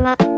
ま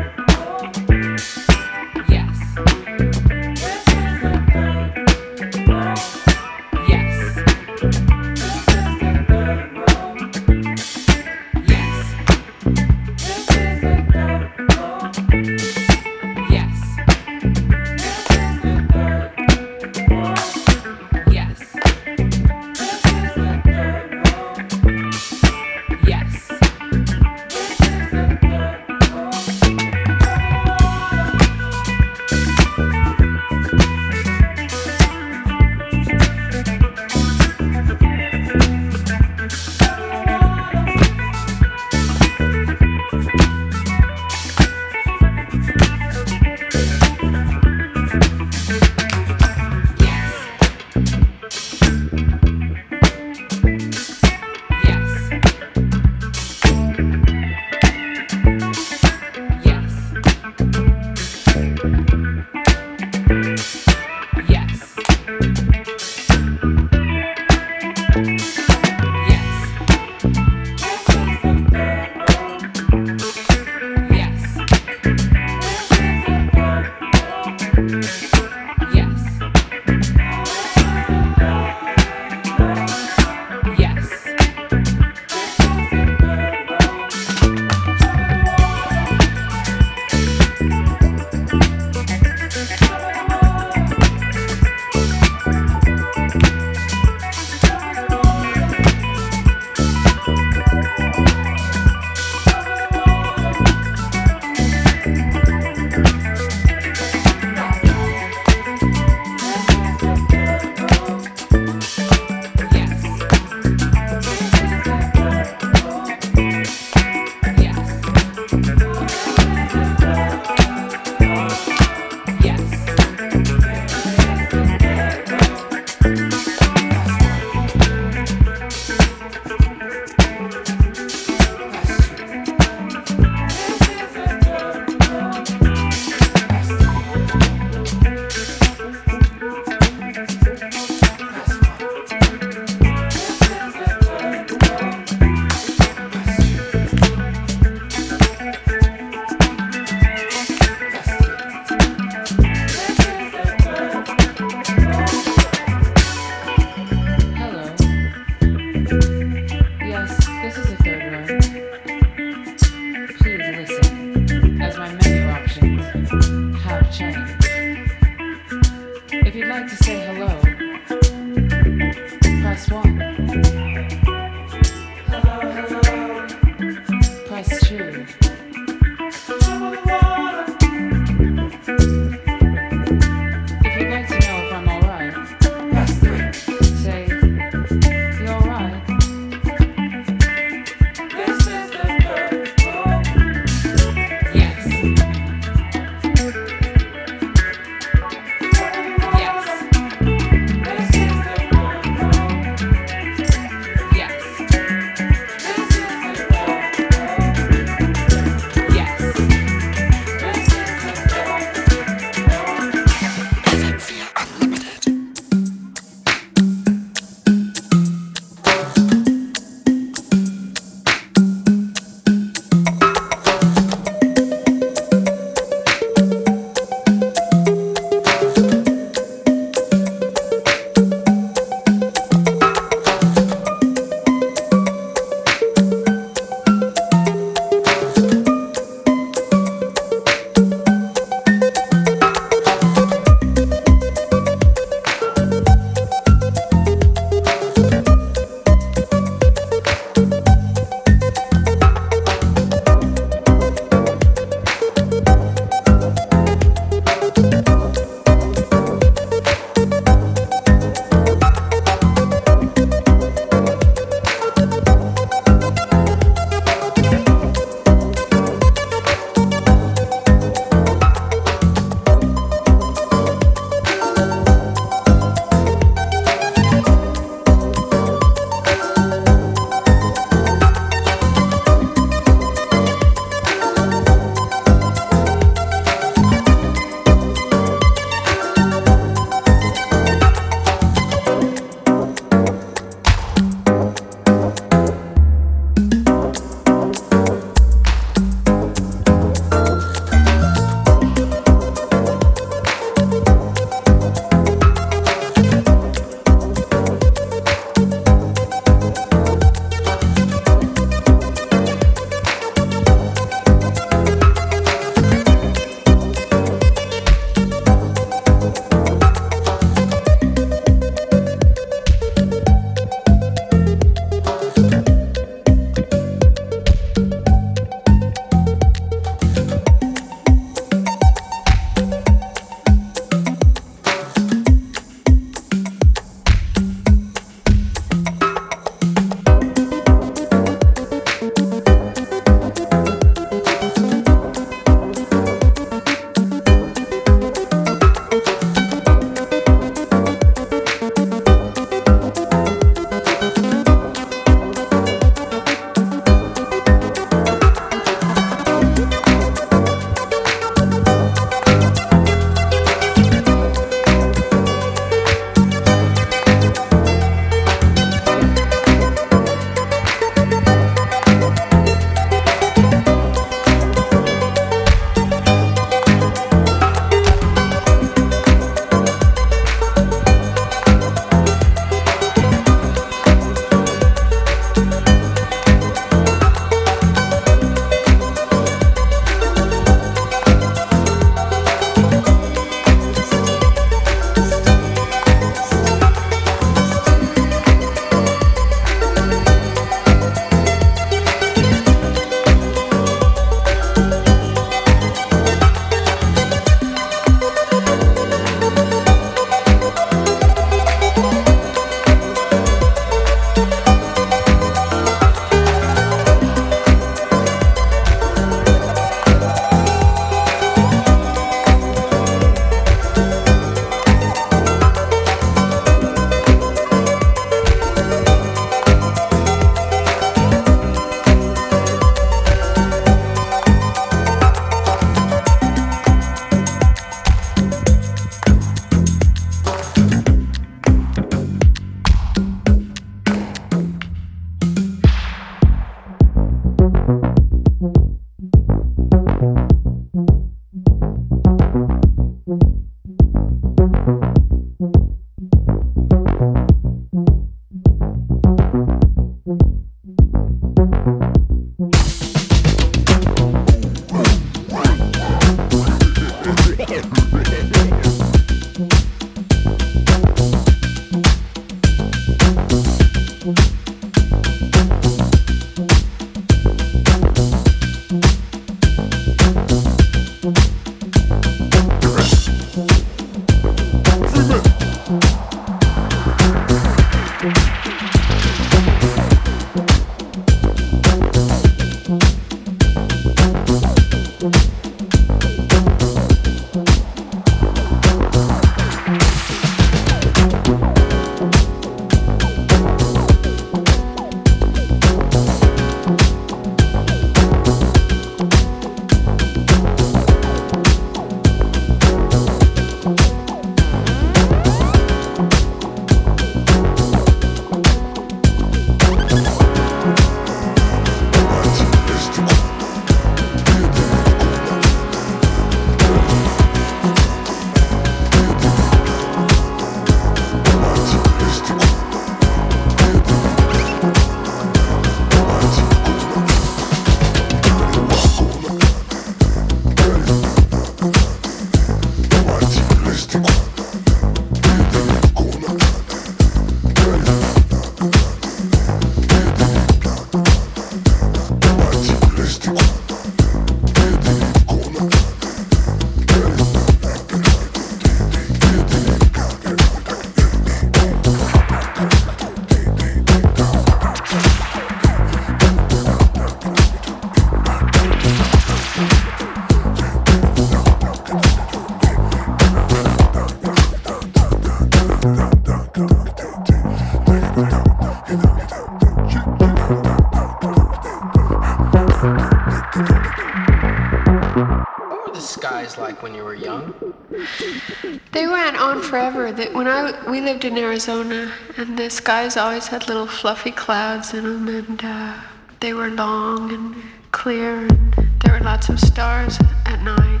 Lived in Arizona, and the skies always had little fluffy clouds in them, and uh, they were long and clear, and there were lots of stars at night.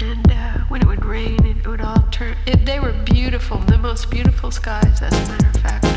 And uh, when it would rain, it would all turn. It, they were beautiful, the most beautiful skies, as a matter of fact.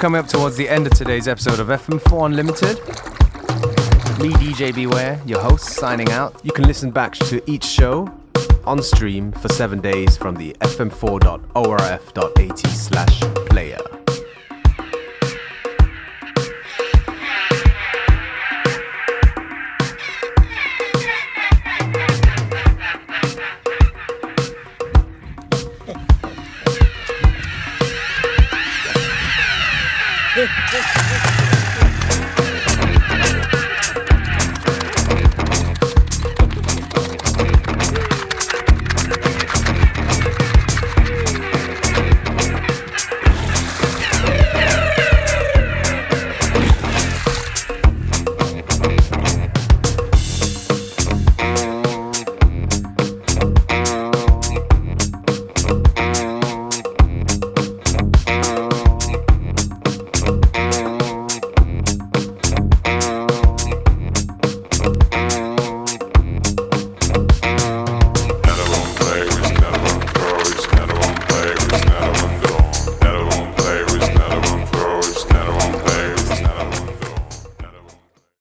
Coming up towards the end of today's episode of FM4 Unlimited. Me, DJ Beware, your host, signing out. You can listen back to each show on stream for seven days from the fm4.orf.at slash player.